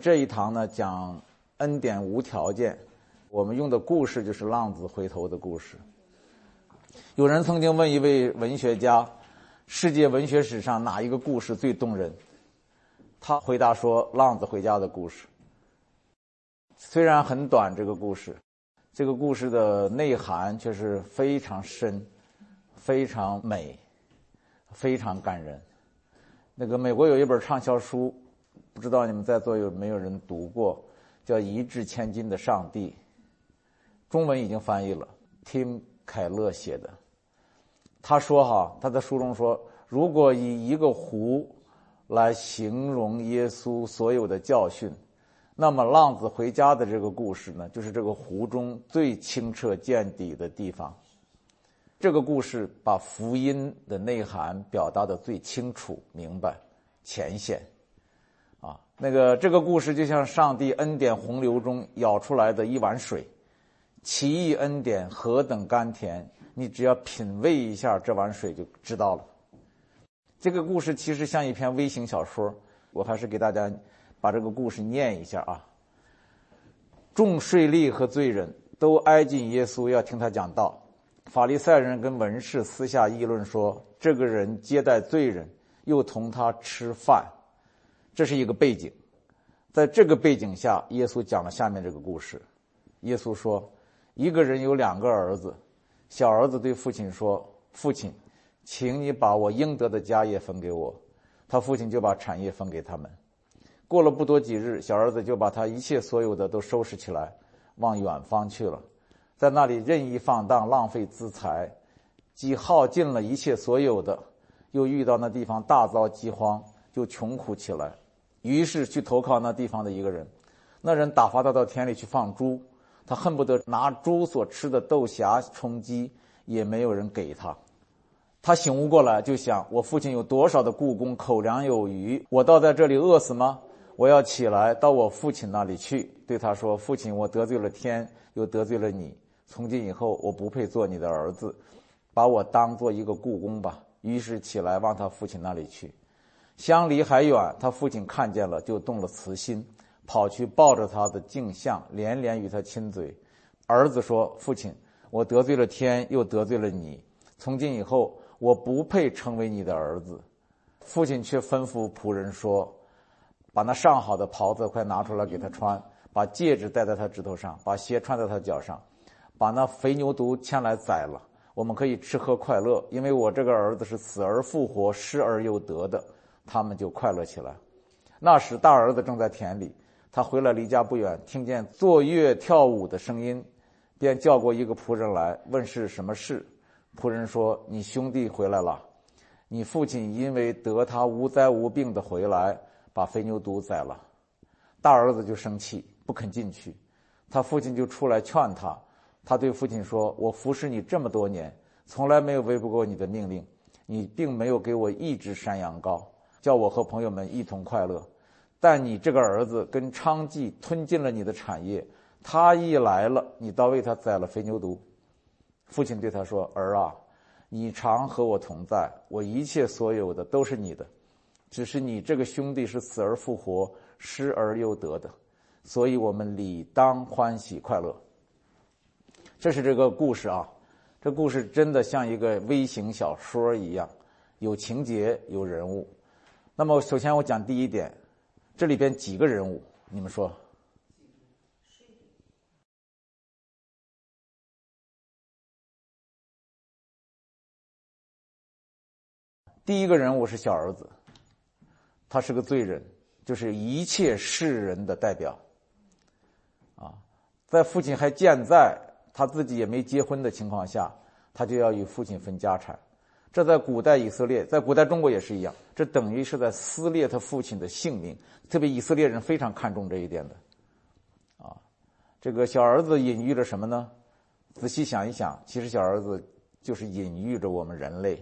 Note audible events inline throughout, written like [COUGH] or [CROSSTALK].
这一堂呢讲恩典无条件，我们用的故事就是浪子回头的故事。有人曾经问一位文学家，世界文学史上哪一个故事最动人？他回答说：“浪子回家的故事。”虽然很短，这个故事，这个故事的内涵却是非常深、非常美、非常感人。那个美国有一本畅销书。不知道你们在座有没有人读过，叫《一掷千金的上帝》，中文已经翻译了，Tim 凯勒写的。他说：“哈，他在书中说，如果以一个湖来形容耶稣所有的教训，那么浪子回家的这个故事呢，就是这个湖中最清澈见底的地方。这个故事把福音的内涵表达的最清楚、明白、浅显。”那个这个故事就像上帝恩典洪流中舀出来的一碗水，奇异恩典何等甘甜！你只要品味一下这碗水就知道了。这个故事其实像一篇微型小说，我还是给大家把这个故事念一下啊。众税吏和罪人都挨近耶稣要听他讲道，法利赛人跟文士私下议论说：“这个人接待罪人，又同他吃饭。”这是一个背景，在这个背景下，耶稣讲了下面这个故事。耶稣说：“一个人有两个儿子，小儿子对父亲说：‘父亲，请你把我应得的家业分给我。’他父亲就把产业分给他们。过了不多几日，小儿子就把他一切所有的都收拾起来，往远方去了，在那里任意放荡，浪费资财，既耗尽了一切所有的，又遇到那地方大遭饥荒，就穷苦起来。”于是去投靠那地方的一个人，那人打发他到田里去放猪，他恨不得拿猪所吃的豆荚充饥，也没有人给他。他醒悟过来，就想：我父亲有多少的故宫，口粮有余，我倒在这里饿死吗？我要起来到我父亲那里去，对他说：父亲，我得罪了天，又得罪了你，从今以后我不配做你的儿子，把我当做一个故宫吧。于是起来往他父亲那里去。相离还远，他父亲看见了，就动了慈心，跑去抱着他的镜像，连连与他亲嘴。儿子说：“父亲，我得罪了天，又得罪了你，从今以后，我不配成为你的儿子。”父亲却吩咐仆人说：“把那上好的袍子快拿出来给他穿，把戒指戴在他指头上，把鞋穿在他脚上，把那肥牛犊牵来宰了，我们可以吃喝快乐，因为我这个儿子是死而复活，失而又得的。”他们就快乐起来。那时，大儿子正在田里，他回来离家不远，听见坐月跳舞的声音，便叫过一个仆人来问是什么事。仆人说：“你兄弟回来了，你父亲因为得他无灾无病的回来，把肥牛犊宰了。”大儿子就生气，不肯进去。他父亲就出来劝他。他对父亲说：“我服侍你这么多年，从来没有违背过你的命令，你并没有给我一只山羊羔。”叫我和朋友们一同快乐，但你这个儿子跟娼妓吞尽了你的产业，他一来了，你倒为他宰了肥牛犊。父亲对他说：“儿啊，你常和我同在，我一切所有的都是你的，只是你这个兄弟是死而复活，失而又得的，所以我们理当欢喜快乐。”这是这个故事啊，这故事真的像一个微型小说一样，有情节，有人物。那么，首先我讲第一点，这里边几个人物，你们说？第一个人物是小儿子，他是个罪人，就是一切世人的代表。啊，在父亲还健在，他自己也没结婚的情况下，他就要与父亲分家产。这在古代以色列，在古代中国也是一样，这等于是在撕裂他父亲的性命。特别以色列人非常看重这一点的，啊，这个小儿子隐喻着什么呢？仔细想一想，其实小儿子就是隐喻着我们人类，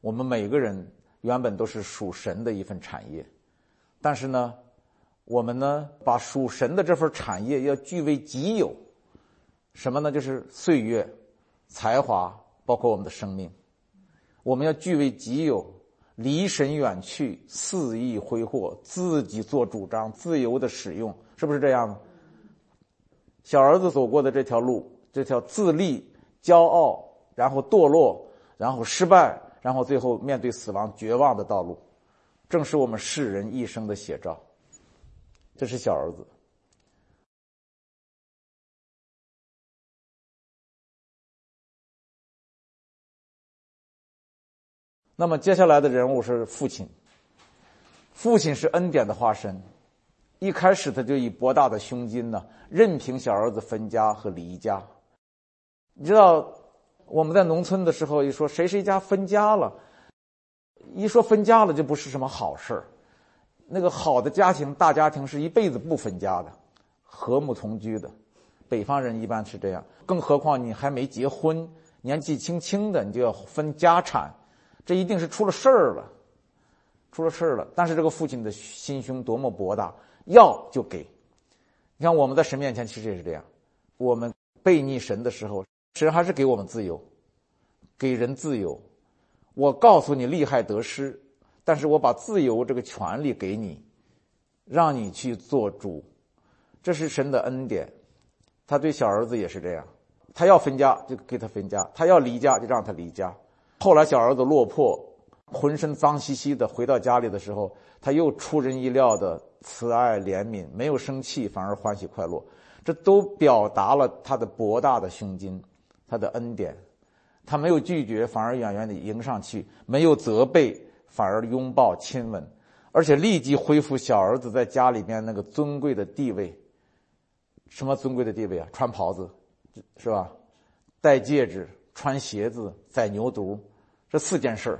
我们每个人原本都是属神的一份产业，但是呢，我们呢把属神的这份产业要据为己有，什么呢？就是岁月、才华，包括我们的生命。我们要据为己有，离神远去，肆意挥霍，自己做主张，自由的使用，是不是这样？小儿子走过的这条路，这条自立、骄傲，然后堕落，然后失败，然后最后面对死亡绝望的道路，正是我们世人一生的写照。这是小儿子。那么接下来的人物是父亲。父亲是恩典的化身，一开始他就以博大的胸襟呢，任凭小儿子分家和离家。你知道我们在农村的时候，一说谁谁家分家了，一说分家了就不是什么好事儿。那个好的家庭，大家庭是一辈子不分家的，和睦同居的。北方人一般是这样，更何况你还没结婚，年纪轻轻的，你就要分家产。这一定是出了事儿了，出了事儿了。但是这个父亲的心胸多么博大，要就给。你看我们在神面前其实也是这样，我们背逆神的时候，神还是给我们自由，给人自由。我告诉你利害得失，但是我把自由这个权利给你，让你去做主，这是神的恩典。他对小儿子也是这样，他要分家就给他分家，他要离家就让他离家。后来小儿子落魄，浑身脏兮兮的回到家里的时候，他又出人意料的慈爱怜悯，没有生气，反而欢喜快乐，这都表达了他的博大的胸襟，他的恩典。他没有拒绝，反而远远的迎上去；没有责备，反而拥抱亲吻，而且立即恢复小儿子在家里边那个尊贵的地位。什么尊贵的地位啊？穿袍子，是吧？戴戒指，穿鞋子，宰牛犊。这四件事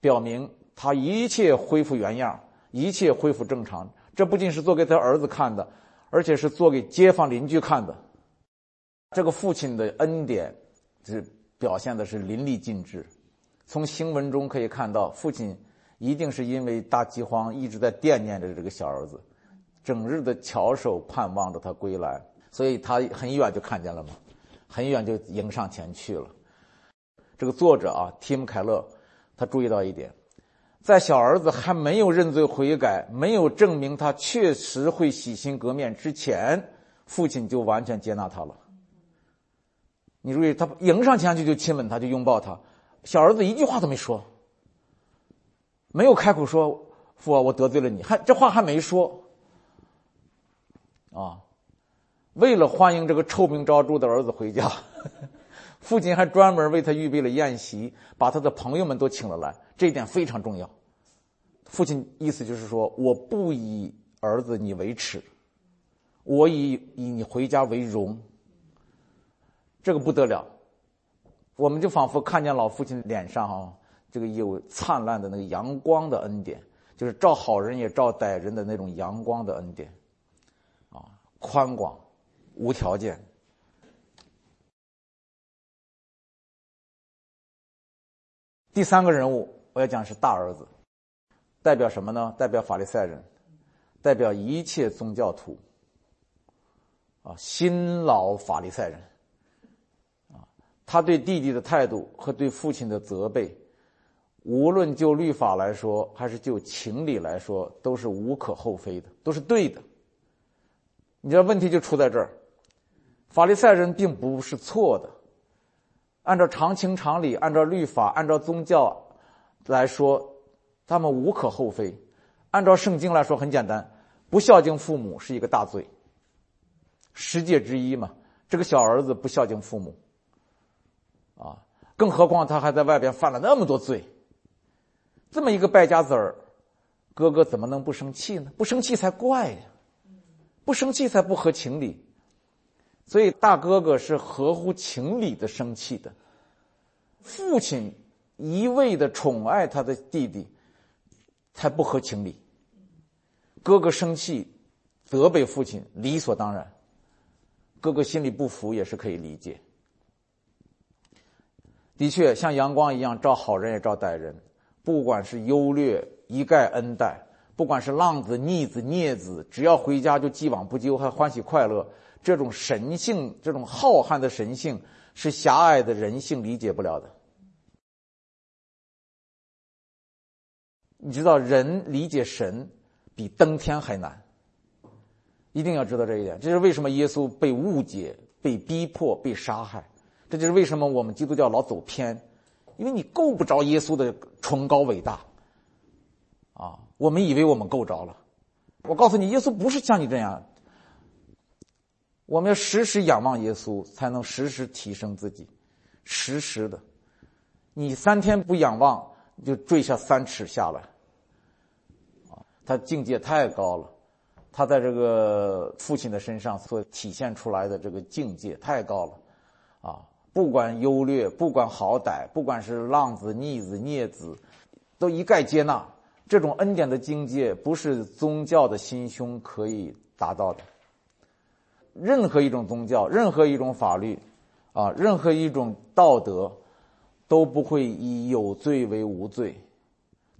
表明他一切恢复原样，一切恢复正常。这不仅是做给他儿子看的，而且是做给街坊邻居看的。这个父亲的恩典是表现的是淋漓尽致。从新闻中可以看到，父亲一定是因为大饥荒一直在惦念着这个小儿子，整日的翘首盼望着他归来，所以他很远就看见了嘛，很远就迎上前去了。这个作者啊，提姆·凯勒，他注意到一点，在小儿子还没有认罪悔改、没有证明他确实会洗心革面之前，父亲就完全接纳他了。你注意，他迎上前去就亲吻他，就拥抱他，小儿子一句话都没说，没有开口说“父啊，我得罪了你”，还这话还没说，啊，为了欢迎这个臭名昭著的儿子回家。父亲还专门为他预备了宴席，把他的朋友们都请了来，这一点非常重要。父亲意思就是说，我不以儿子你为耻，我以以你回家为荣。这个不得了，我们就仿佛看见老父亲脸上啊，这个有灿烂的那个阳光的恩典，就是照好人也照歹人的那种阳光的恩典，啊，宽广，无条件。第三个人物我要讲是大儿子，代表什么呢？代表法利赛人，代表一切宗教徒。啊，新老法利赛人，啊，他对弟弟的态度和对父亲的责备，无论就律法来说，还是就情理来说，都是无可厚非的，都是对的。你知道问题就出在这儿，法利赛人并不是错的。按照常情常理，按照律法，按照宗教来说，他们无可厚非。按照圣经来说，很简单，不孝敬父母是一个大罪，十诫之一嘛。这个小儿子不孝敬父母，啊，更何况他还在外边犯了那么多罪，这么一个败家子儿，哥哥怎么能不生气呢？不生气才怪呀，不生气才不合情理。所以大哥哥是合乎情理的生气的，父亲一味的宠爱他的弟弟，才不合情理。哥哥生气，责备父亲理所当然，哥哥心里不服也是可以理解。的确，像阳光一样照好人也照歹人，不管是优劣一概恩待，不管是浪子逆子孽子，只要回家就既往不咎，还欢喜快乐。这种神性，这种浩瀚的神性，是狭隘的人性理解不了的。你知道，人理解神比登天还难。一定要知道这一点，这是为什么耶稣被误解、被逼迫、被杀害。这就是为什么我们基督教老走偏，因为你够不着耶稣的崇高伟大。啊，我们以为我们够着了。我告诉你，耶稣不是像你这样。我们要时时仰望耶稣，才能时时提升自己，时时的。你三天不仰望，就坠下三尺下来。啊，他境界太高了，他在这个父亲的身上所体现出来的这个境界太高了，啊，不管优劣，不管好歹，不管是浪子、逆子、孽子，都一概接纳。这种恩典的境界，不是宗教的心胸可以达到的。任何一种宗教，任何一种法律，啊，任何一种道德，都不会以有罪为无罪，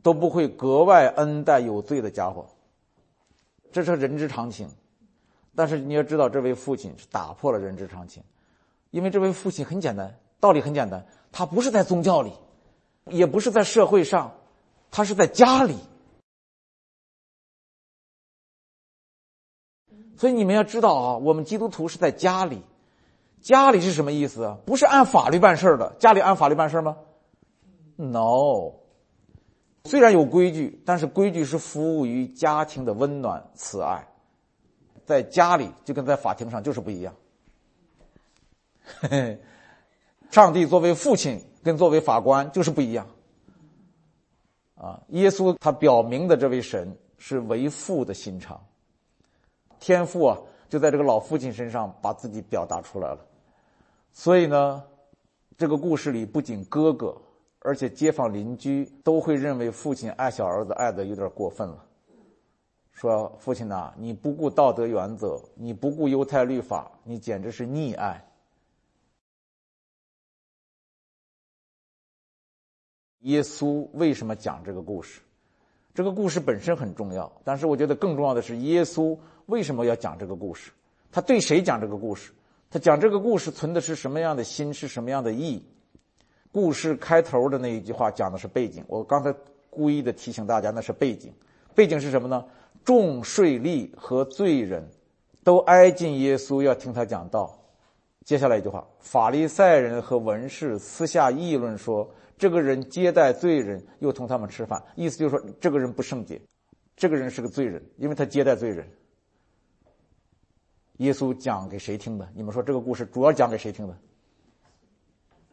都不会格外恩待有罪的家伙。这是人之常情。但是你要知道，这位父亲是打破了人之常情，因为这位父亲很简单，道理很简单，他不是在宗教里，也不是在社会上，他是在家里。所以你们要知道啊，我们基督徒是在家里，家里是什么意思啊？不是按法律办事的，家里按法律办事吗？No，虽然有规矩，但是规矩是服务于家庭的温暖慈爱，在家里就跟在法庭上就是不一样。[LAUGHS] 上帝作为父亲跟作为法官就是不一样。啊，耶稣他表明的这位神是为父的心肠。天赋啊，就在这个老父亲身上把自己表达出来了。所以呢，这个故事里不仅哥哥，而且街坊邻居都会认为父亲爱小儿子爱的有点过分了。说父亲呐，你不顾道德原则，你不顾犹太律法，你简直是溺爱。耶稣为什么讲这个故事？这个故事本身很重要，但是我觉得更重要的是耶稣。为什么要讲这个故事？他对谁讲这个故事？他讲这个故事存的是什么样的心？是什么样的意？故事开头的那一句话讲的是背景。我刚才故意的提醒大家，那是背景。背景是什么呢？众税吏和罪人都挨近耶稣，要听他讲道。接下来一句话：法利赛人和文士私下议论说，这个人接待罪人，又同他们吃饭。意思就是说，这个人不圣洁，这个人是个罪人，因为他接待罪人。耶稣讲给谁听的？你们说这个故事主要讲给谁听的？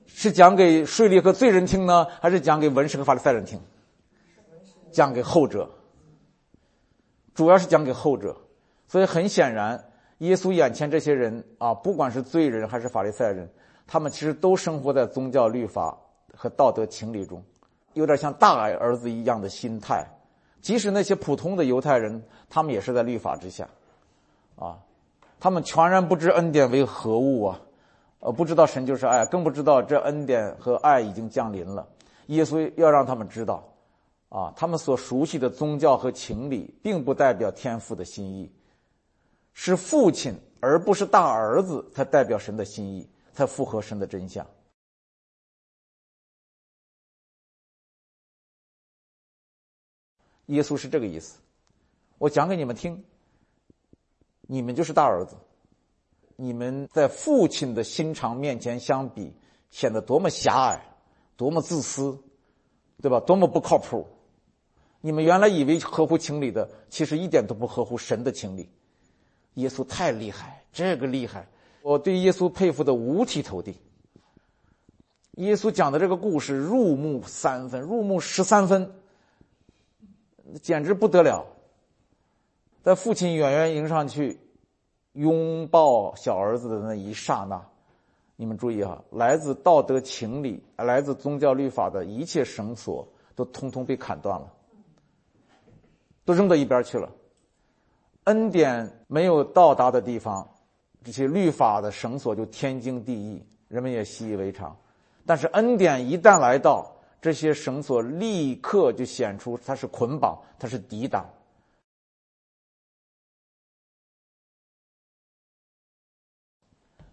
是讲给税吏和罪人听呢，还是讲给文士和法利赛人听？讲给后者。主要是讲给后者。所以很显然，耶稣眼前这些人啊，不管是罪人还是法利赛人，他们其实都生活在宗教律法和道德情理中，有点像大儿子一样的心态。即使那些普通的犹太人，他们也是在律法之下，啊。他们全然不知恩典为何物啊，呃，不知道神就是爱，更不知道这恩典和爱已经降临了。耶稣要让他们知道，啊，他们所熟悉的宗教和情理，并不代表天父的心意，是父亲而不是大儿子才代表神的心意，才符合神的真相。耶稣是这个意思，我讲给你们听。你们就是大儿子，你们在父亲的心肠面前相比，显得多么狭隘，多么自私，对吧？多么不靠谱！你们原来以为合乎情理的，其实一点都不合乎神的情理。耶稣太厉害，这个厉害，我对耶稣佩服的五体投地。耶稣讲的这个故事入木三分，入木十三分，简直不得了。在父亲远远迎上去，拥抱小儿子的那一刹那，你们注意哈，来自道德情理、来自宗教律法的一切绳索，都通通被砍断了，都扔到一边去了。恩典没有到达的地方，这些律法的绳索就天经地义，人们也习以为常。但是恩典一旦来到，这些绳索立刻就显出它是捆绑，它是抵挡。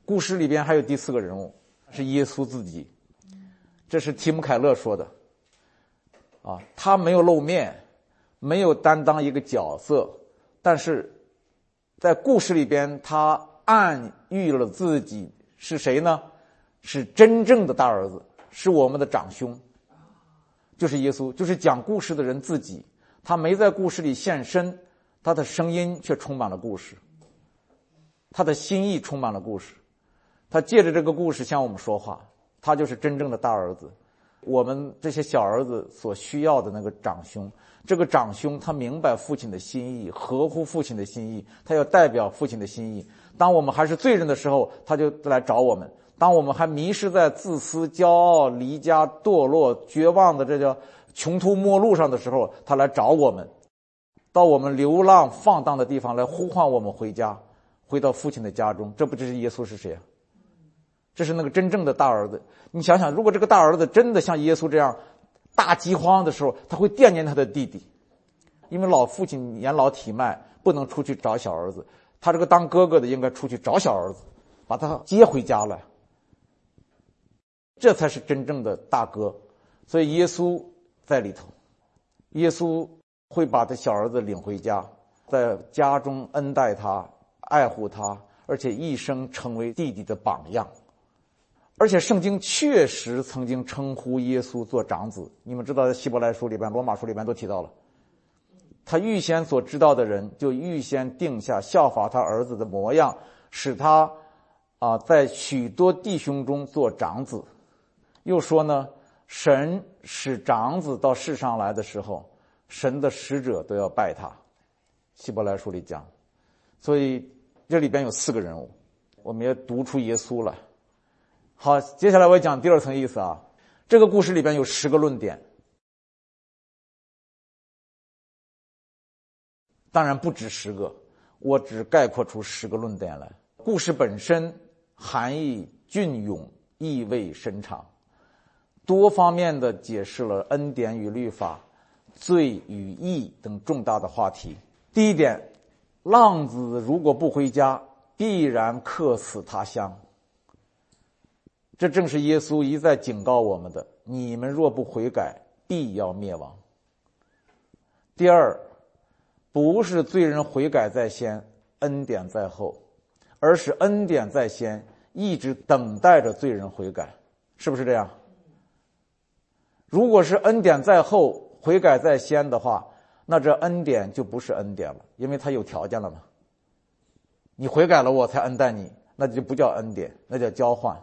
故事里边还有第四个人物，是耶稣自己。这是提姆·凯勒说的。啊，他没有露面，没有担当一个角色，但是在故事里边，他暗喻了自己是谁呢？是真正的大儿子，是我们的长兄，就是耶稣，就是讲故事的人自己。他没在故事里现身，他的声音却充满了故事，他的心意充满了故事，他借着这个故事向我们说话。他就是真正的大儿子，我们这些小儿子所需要的那个长兄。这个长兄他明白父亲的心意，合乎父亲的心意，他要代表父亲的心意。当我们还是罪人的时候，他就来找我们；当我们还迷失在自私、骄傲、离家、堕落、绝望的这叫穷途末路上的时候，他来找我们，到我们流浪放荡的地方来呼唤我们回家，回到父亲的家中。这不就是耶稣是谁啊？这是那个真正的大儿子。你想想，如果这个大儿子真的像耶稣这样，大饥荒的时候，他会惦念他的弟弟，因为老父亲年老体迈，不能出去找小儿子。他这个当哥哥的应该出去找小儿子，把他接回家来。这才是真正的大哥。所以耶稣在里头，耶稣会把他小儿子领回家，在家中恩待他、爱护他，而且一生成为弟弟的榜样。而且圣经确实曾经称呼耶稣做长子，你们知道，在希伯来书里边、罗马书里边都提到了。他预先所知道的人，就预先定下效法他儿子的模样，使他啊在许多弟兄中做长子。又说呢，神使长子到世上来的时候，神的使者都要拜他。希伯来书里讲，所以这里边有四个人物，我们要读出耶稣来。好，接下来我讲第二层意思啊。这个故事里边有十个论点，当然不止十个，我只概括出十个论点来。故事本身含义隽永，意味深长，多方面的解释了恩典与律法、罪与义等重大的话题。第一点，浪子如果不回家，必然客死他乡。这正是耶稣一再警告我们的：你们若不悔改，必要灭亡。第二，不是罪人悔改在先，恩典在后，而是恩典在先，一直等待着罪人悔改，是不是这样？如果是恩典在后，悔改在先的话，那这恩典就不是恩典了，因为他有条件了嘛。你悔改了，我才恩待你，那就不叫恩典，那叫交换。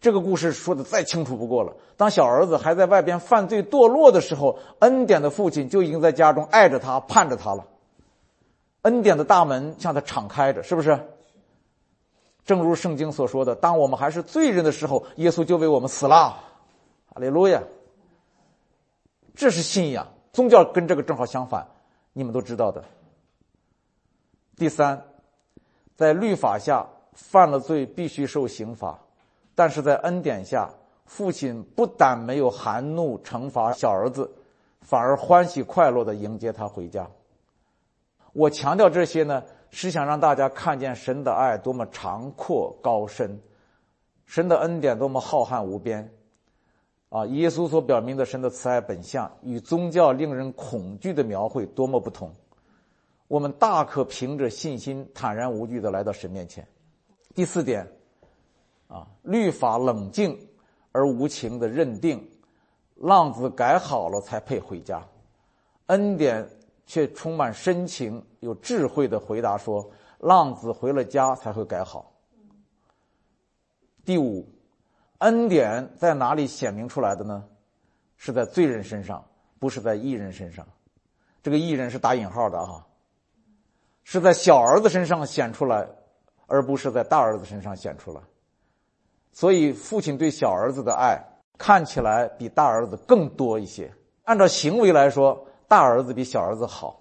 这个故事说的再清楚不过了。当小儿子还在外边犯罪堕落的时候，恩典的父亲就已经在家中爱着他、盼着他了。恩典的大门向他敞开着，是不是？正如圣经所说的：“当我们还是罪人的时候，耶稣就为我们死了。”哈利路亚！这是信仰，宗教跟这个正好相反，你们都知道的。第三，在律法下犯了罪，必须受刑罚。但是在恩典下，父亲不但没有含怒惩罚小儿子，反而欢喜快乐的迎接他回家。我强调这些呢，是想让大家看见神的爱多么长阔高深，神的恩典多么浩瀚无边。啊，耶稣所表明的神的慈爱本相，与宗教令人恐惧的描绘多么不同。我们大可凭着信心坦然无惧的来到神面前。第四点。啊，律法冷静而无情的认定，浪子改好了才配回家，恩典却充满深情、有智慧的回答说：浪子回了家才会改好。第五，恩典在哪里显明出来的呢？是在罪人身上，不是在义人身上。这个义人是打引号的啊，是在小儿子身上显出来，而不是在大儿子身上显出来。所以，父亲对小儿子的爱看起来比大儿子更多一些。按照行为来说，大儿子比小儿子好；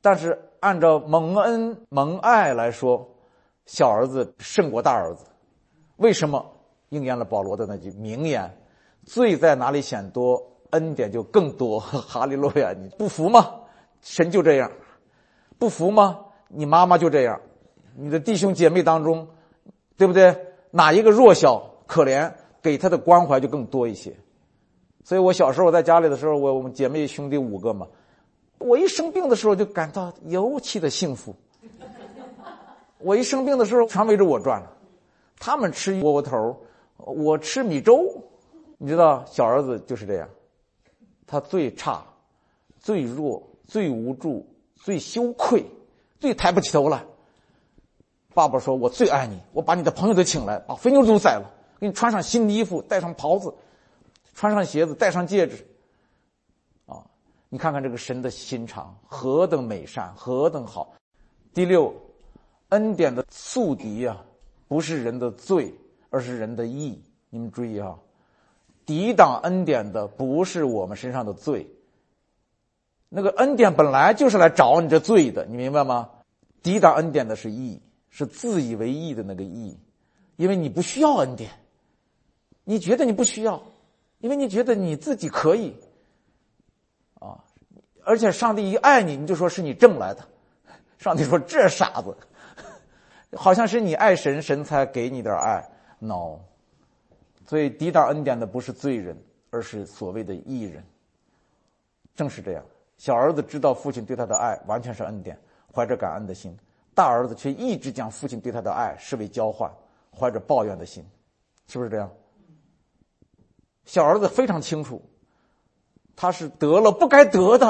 但是按照蒙恩蒙爱来说，小儿子胜过大儿子。为什么？应验了保罗的那句名言：“罪在哪里显多，恩典就更多。”哈利路亚！你不服吗？神就这样，不服吗？你妈妈就这样，你的弟兄姐妹当中，对不对？哪一个弱小可怜，给他的关怀就更多一些。所以我小时候在家里的时候，我我们姐妹兄弟五个嘛，我一生病的时候就感到尤其的幸福。我一生病的时候，全围着我转了。他们吃窝窝头，我吃米粥。你知道，小儿子就是这样，他最差、最弱、最无助、最羞愧、最抬不起头来。爸爸说：“我最爱你，我把你的朋友都请来，把肥牛都宰了，给你穿上新的衣服，戴上袍子，穿上鞋子，戴上戒指。”啊，你看看这个神的心肠何等美善，何等好。第六。恩典的宿敌啊，不是人的罪，而是人的义。你们注意啊，抵挡恩典的不是我们身上的罪。那个恩典本来就是来找你这罪的，你明白吗？抵挡恩典的是义，是自以为义的那个义，因为你不需要恩典，你觉得你不需要，因为你觉得你自己可以啊。而且上帝一爱你，你就说是你挣来的。上帝说这傻子。好像是你爱神，神才给你点爱。No，所以抵挡恩典的不是罪人，而是所谓的义人。正是这样，小儿子知道父亲对他的爱完全是恩典，怀着感恩的心；大儿子却一直将父亲对他的爱视为交换，怀着抱怨的心，是不是这样？小儿子非常清楚，他是得了不该得的，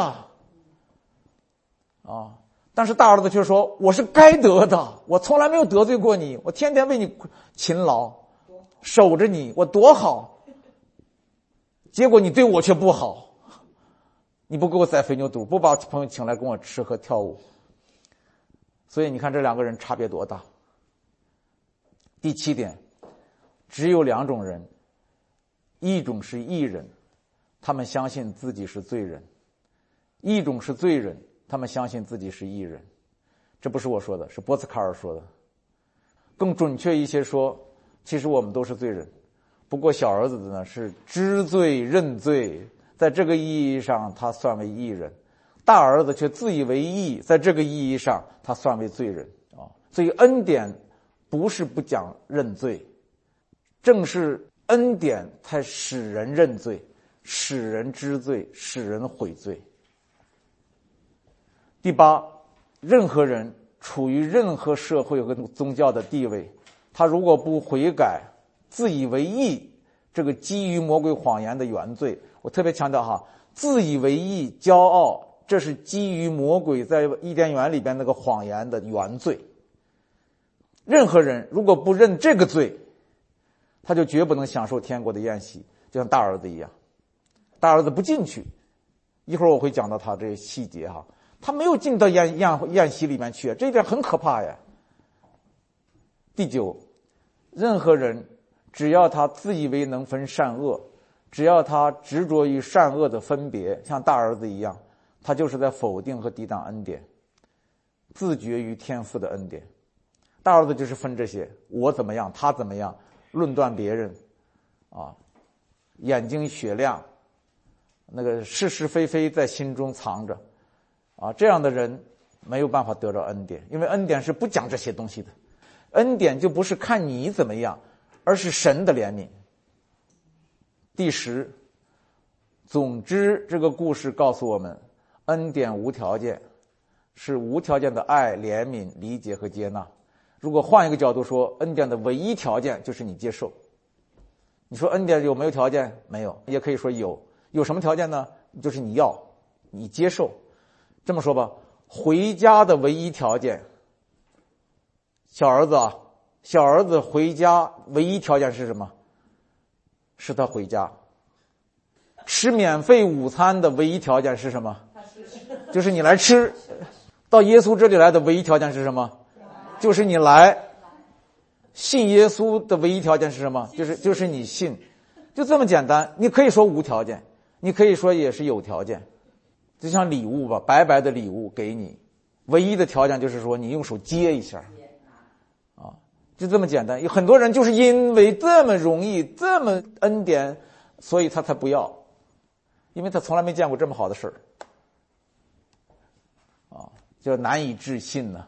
啊。但是大儿子却说：“我是该得的，我从来没有得罪过你，我天天为你勤劳，守着你，我多好。结果你对我却不好，你不给我宰肥牛肚，不把朋友请来跟我吃喝跳舞。所以你看这两个人差别多大。第七点，只有两种人，一种是义人，他们相信自己是罪人；一种是罪人。”他们相信自己是艺人，这不是我说的，是波茨卡尔说的。更准确一些说，其实我们都是罪人，不过小儿子的呢是知罪认罪，在这个意义上他算为艺人；大儿子却自以为义，在这个意义上他算为罪人啊。所以恩典不是不讲认罪，正是恩典才使人认罪，使人知罪，使人悔罪。第八，任何人处于任何社会和宗教的地位，他如果不悔改，自以为意，这个基于魔鬼谎言的原罪，我特别强调哈，自以为意、骄傲，这是基于魔鬼在伊甸园里边那个谎言的原罪。任何人如果不认这个罪，他就绝不能享受天国的宴席，就像大儿子一样，大儿子不进去。一会儿我会讲到他这些细节哈。他没有进到宴宴宴席里面去，这一点很可怕呀。第九，任何人只要他自以为能分善恶，只要他执着于善恶的分别，像大儿子一样，他就是在否定和抵挡恩典，自绝于天赋的恩典。大儿子就是分这些，我怎么样，他怎么样，论断别人，啊，眼睛雪亮，那个是是非非在心中藏着。啊，这样的人没有办法得到恩典，因为恩典是不讲这些东西的，恩典就不是看你怎么样，而是神的怜悯。第十，总之，这个故事告诉我们，恩典无条件，是无条件的爱、怜悯、理解和接纳。如果换一个角度说，恩典的唯一条件就是你接受。你说恩典有没有条件？没有，也可以说有。有什么条件呢？就是你要，你接受。这么说吧，回家的唯一条件，小儿子啊，小儿子回家唯一条件是什么？是他回家。吃免费午餐的唯一条件是什么？就是你来吃。到耶稣这里来的唯一条件是什么？就是你来。信耶稣的唯一条件是什么？就是就是你信，就这么简单。你可以说无条件，你可以说也是有条件。就像礼物吧，白白的礼物给你，唯一的条件就是说你用手接一下，啊，就这么简单。有很多人就是因为这么容易，这么恩典，所以他才不要，因为他从来没见过这么好的事儿，啊，就难以置信呢。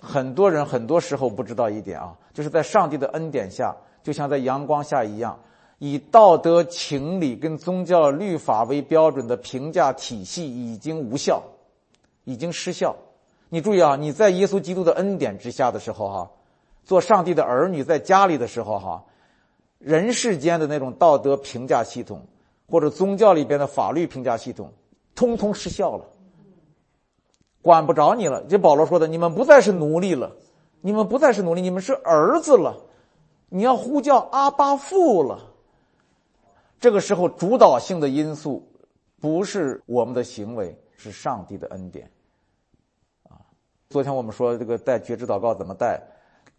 很多人很多时候不知道一点啊，就是在上帝的恩典下，就像在阳光下一样。以道德情理跟宗教律法为标准的评价体系已经无效，已经失效。你注意啊，你在耶稣基督的恩典之下的时候，哈，做上帝的儿女，在家里的时候，哈，人世间的那种道德评价系统，或者宗教里边的法律评价系统，通通失效了，管不着你了。这保罗说的，你们不再是奴隶了，你们不再是奴隶，你们是儿子了，你要呼叫阿巴父了。这个时候，主导性的因素不是我们的行为，是上帝的恩典。啊昨天我们说这个带觉知祷告怎么带？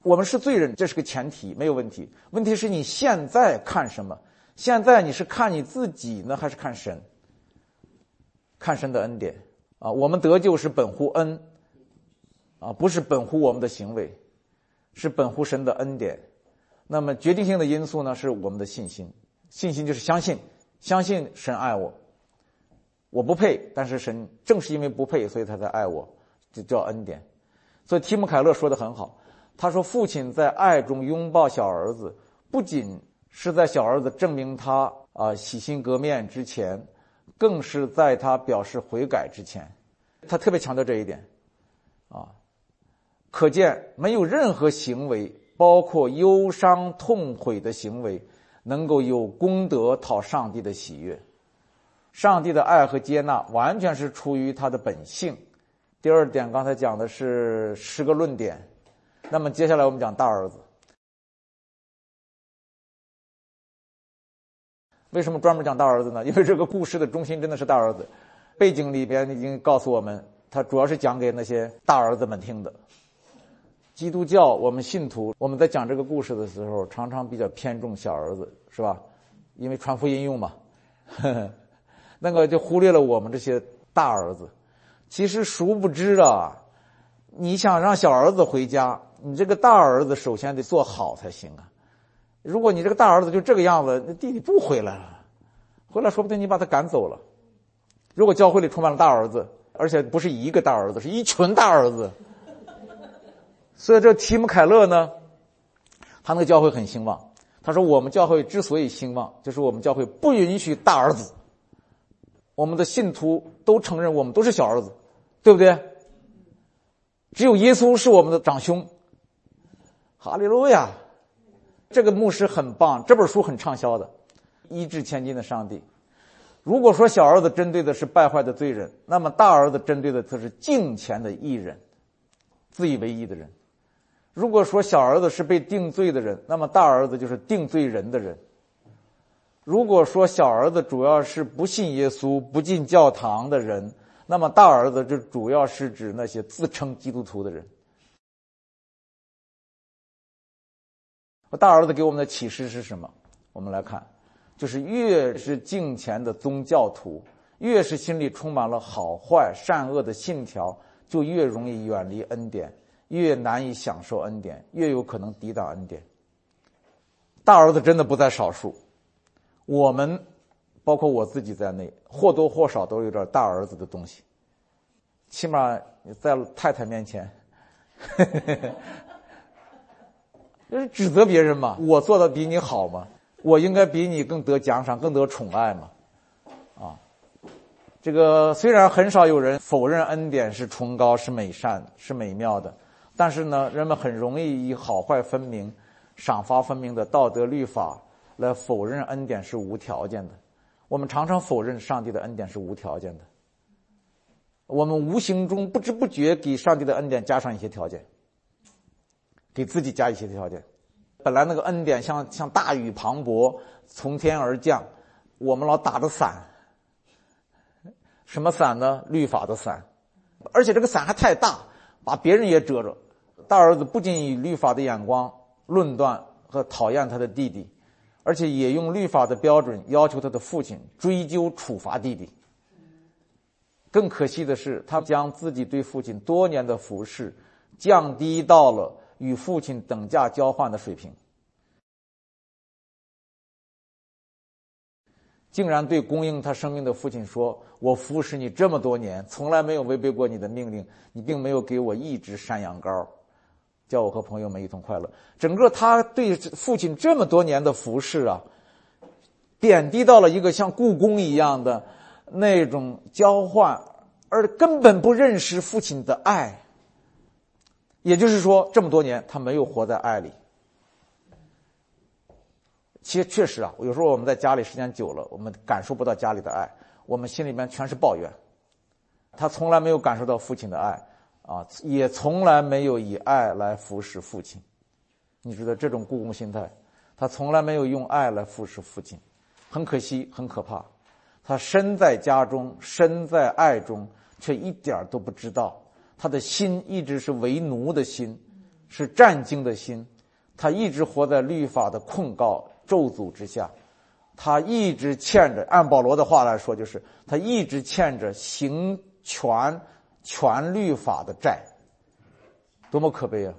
我们是罪人，这是个前提，没有问题。问题是你现在看什么？现在你是看你自己呢，还是看神？看神的恩典啊！我们得救是本乎恩啊，不是本乎我们的行为，是本乎神的恩典。那么决定性的因素呢，是我们的信心。信心就是相信，相信神爱我。我不配，但是神正是因为不配，所以他才爱我。这叫恩典，所以提姆凯勒说的很好。他说：“父亲在爱中拥抱小儿子，不仅是在小儿子证明他啊洗心革面之前，更是在他表示悔改之前。他特别强调这一点，啊，可见没有任何行为，包括忧伤痛悔的行为，能够有功德讨上帝的喜悦。上帝的爱和接纳完全是出于他的本性。”第二点，刚才讲的是十个论点，那么接下来我们讲大儿子。为什么专门讲大儿子呢？因为这个故事的中心真的是大儿子，背景里边已经告诉我们，他主要是讲给那些大儿子们听的。基督教我们信徒，我们在讲这个故事的时候，常常比较偏重小儿子，是吧？因为传福音用嘛，呵 [LAUGHS] 呵那个就忽略了我们这些大儿子。其实殊不知啊，你想让小儿子回家，你这个大儿子首先得做好才行啊。如果你这个大儿子就这个样子，那弟弟不回来了，回来说不定你把他赶走了。如果教会里充满了大儿子，而且不是一个大儿子，是一群大儿子，所以这提姆凯勒呢，他那个教会很兴旺。他说我们教会之所以兴旺，就是我们教会不允许大儿子。我们的信徒都承认我们都是小儿子，对不对？只有耶稣是我们的长兄。哈利路亚！这个牧师很棒，这本书很畅销的，一掷千金的上帝。如果说小儿子针对的是败坏的罪人，那么大儿子针对的则是敬虔的艺人，自以为义的人。如果说小儿子是被定罪的人，那么大儿子就是定罪人的人。如果说小儿子主要是不信耶稣、不进教堂的人，那么大儿子就主要是指那些自称基督徒的人。大儿子给我们的启示是什么？我们来看，就是越是敬虔的宗教徒，越是心里充满了好坏善恶的信条，就越容易远离恩典，越难以享受恩典，越有可能抵挡恩典。大儿子真的不在少数。我们，包括我自己在内，或多或少都有点大儿子的东西。起码在太太面前，[LAUGHS] 就是指责别人嘛。我做的比你好吗？我应该比你更得奖赏，更得宠爱嘛？啊，这个虽然很少有人否认恩典是崇高、是美善、是美妙的，但是呢，人们很容易以好坏分明、赏罚分明的道德律法。来否认恩典是无条件的，我们常常否认上帝的恩典是无条件的。我们无形中不知不觉给上帝的恩典加上一些条件，给自己加一些条件。本来那个恩典像像大雨磅礴从天而降，我们老打着伞，什么伞呢？律法的伞，而且这个伞还太大，把别人也遮着。大儿子不仅以律法的眼光论断和讨厌他的弟弟。而且也用律法的标准要求他的父亲追究处罚弟弟。更可惜的是，他将自己对父亲多年的服侍降低到了与父亲等价交换的水平，竟然对供应他生命的父亲说：“我服侍你这么多年，从来没有违背过你的命令，你并没有给我一只山羊羔。”叫我和朋友们一同快乐。整个他对父亲这么多年的服侍啊，贬低到了一个像故宫一样的那种交换，而根本不认识父亲的爱。也就是说，这么多年他没有活在爱里。其实确实啊，有时候我们在家里时间久了，我们感受不到家里的爱，我们心里面全是抱怨。他从来没有感受到父亲的爱，啊，也从来没有以爱来服侍父亲。你知道这种故宫心态，他从来没有用爱来服侍父亲，很可惜，很可怕。他身在家中，身在爱中，却一点都不知道，他的心一直是为奴的心，是战兢的心，他一直活在律法的控告咒诅之下，他一直欠着，按保罗的话来说，就是他一直欠着行权全律法的债，多么可悲啊！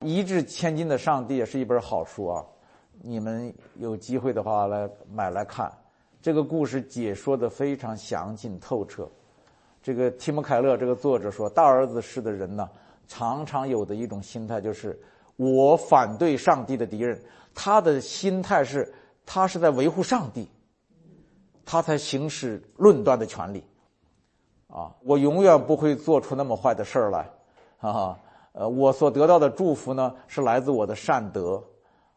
一掷千金的上帝也是一本好书啊，你们有机会的话来买来看。这个故事解说的非常详尽透彻。这个提姆凯勒这个作者说，大儿子式的人呢，常常有的一种心态就是我反对上帝的敌人。他的心态是，他是在维护上帝，他才行使论断的权利。啊，我永远不会做出那么坏的事儿来，啊。呃，我所得到的祝福呢，是来自我的善德，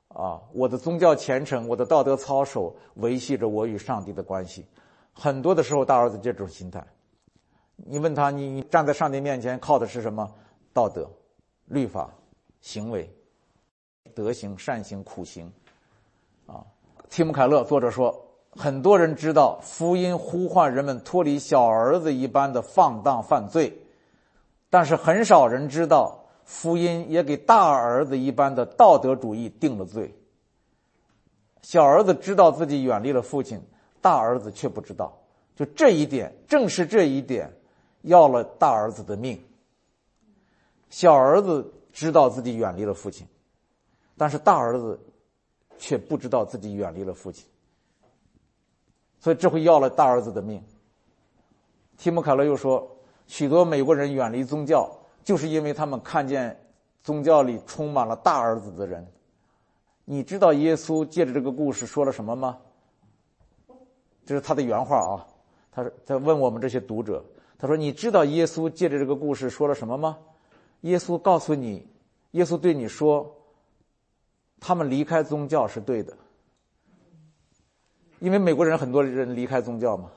啊，我的宗教虔诚，我的道德操守，维系着我与上帝的关系。很多的时候，大儿子这种心态，你问他，你你站在上帝面前靠的是什么？道德、律法、行为、德行、善行、苦行，啊。提姆·凯勒作者说，很多人知道福音呼唤人们脱离小儿子一般的放荡犯罪，但是很少人知道。福音也给大儿子一般的道德主义定了罪。小儿子知道自己远离了父亲，大儿子却不知道。就这一点，正是这一点，要了大儿子的命。小儿子知道自己远离了父亲，但是大儿子却不知道自己远离了父亲，所以这回要了大儿子的命。提姆·凯勒又说，许多美国人远离宗教。就是因为他们看见宗教里充满了大儿子的人，你知道耶稣借着这个故事说了什么吗？这是他的原话啊，他在问我们这些读者，他说：“你知道耶稣借着这个故事说了什么吗？”耶稣告诉你，耶稣对你说：“他们离开宗教是对的，因为美国人很多人离开宗教嘛。”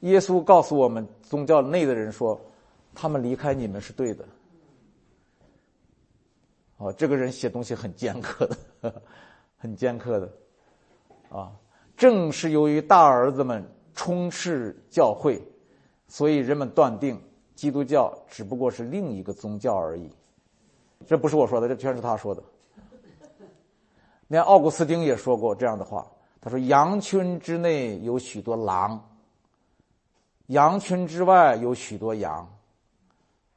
耶稣告诉我们宗教内的人说。他们离开你们是对的，哦，这个人写东西很尖刻的，[LAUGHS] 很尖刻的，啊，正是由于大儿子们充斥教会，所以人们断定基督教只不过是另一个宗教而已。这不是我说的，这全是他说的。连奥古斯丁也说过这样的话，他说：“羊群之内有许多狼，羊群之外有许多羊。”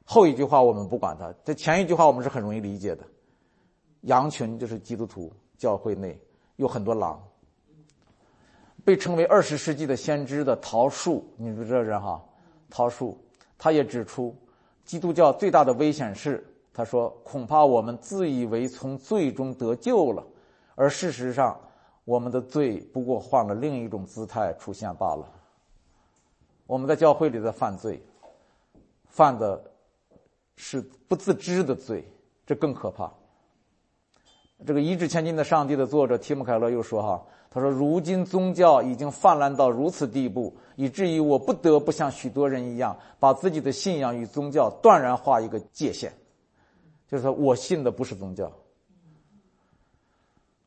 后一句话我们不管它，这前一句话我们是很容易理解的。羊群就是基督徒教会内有很多狼，被称为二十世纪的先知的桃树，你说这人哈，桃树，他也指出，基督教最大的危险是，他说恐怕我们自以为从罪中得救了，而事实上我们的罪不过换了另一种姿态出现罢了。我们在教会里的犯罪，犯的。是不自知的罪，这更可怕。这个一掷千金的上帝的作者提姆凯勒又说：“哈，他说，如今宗教已经泛滥到如此地步，以至于我不得不像许多人一样，把自己的信仰与宗教断然划一个界限，就是说我信的不是宗教。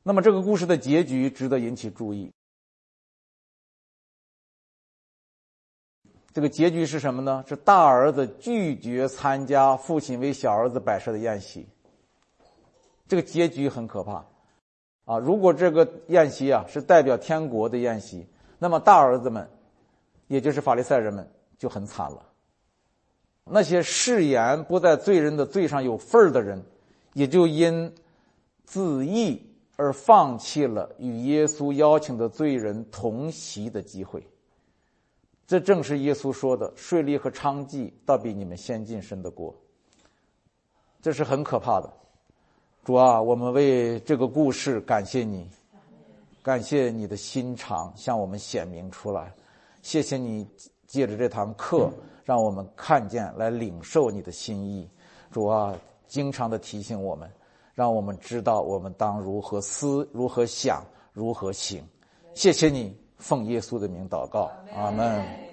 那么，这个故事的结局值得引起注意。”这个结局是什么呢？是大儿子拒绝参加父亲为小儿子摆设的宴席。这个结局很可怕，啊！如果这个宴席啊是代表天国的宴席，那么大儿子们，也就是法利赛人们就很惨了。那些誓言不在罪人的罪上有份儿的人，也就因自义而放弃了与耶稣邀请的罪人同席的机会。这正是耶稣说的：“税吏和娼妓倒比你们先进神的国。”这是很可怕的。主啊，我们为这个故事感谢你，感谢你的心肠向我们显明出来，谢谢你借着这堂课让我们看见来领受你的心意。主啊，经常的提醒我们，让我们知道我们当如何思、如何想、如何行。谢谢你，奉耶稣的名祷告，阿门。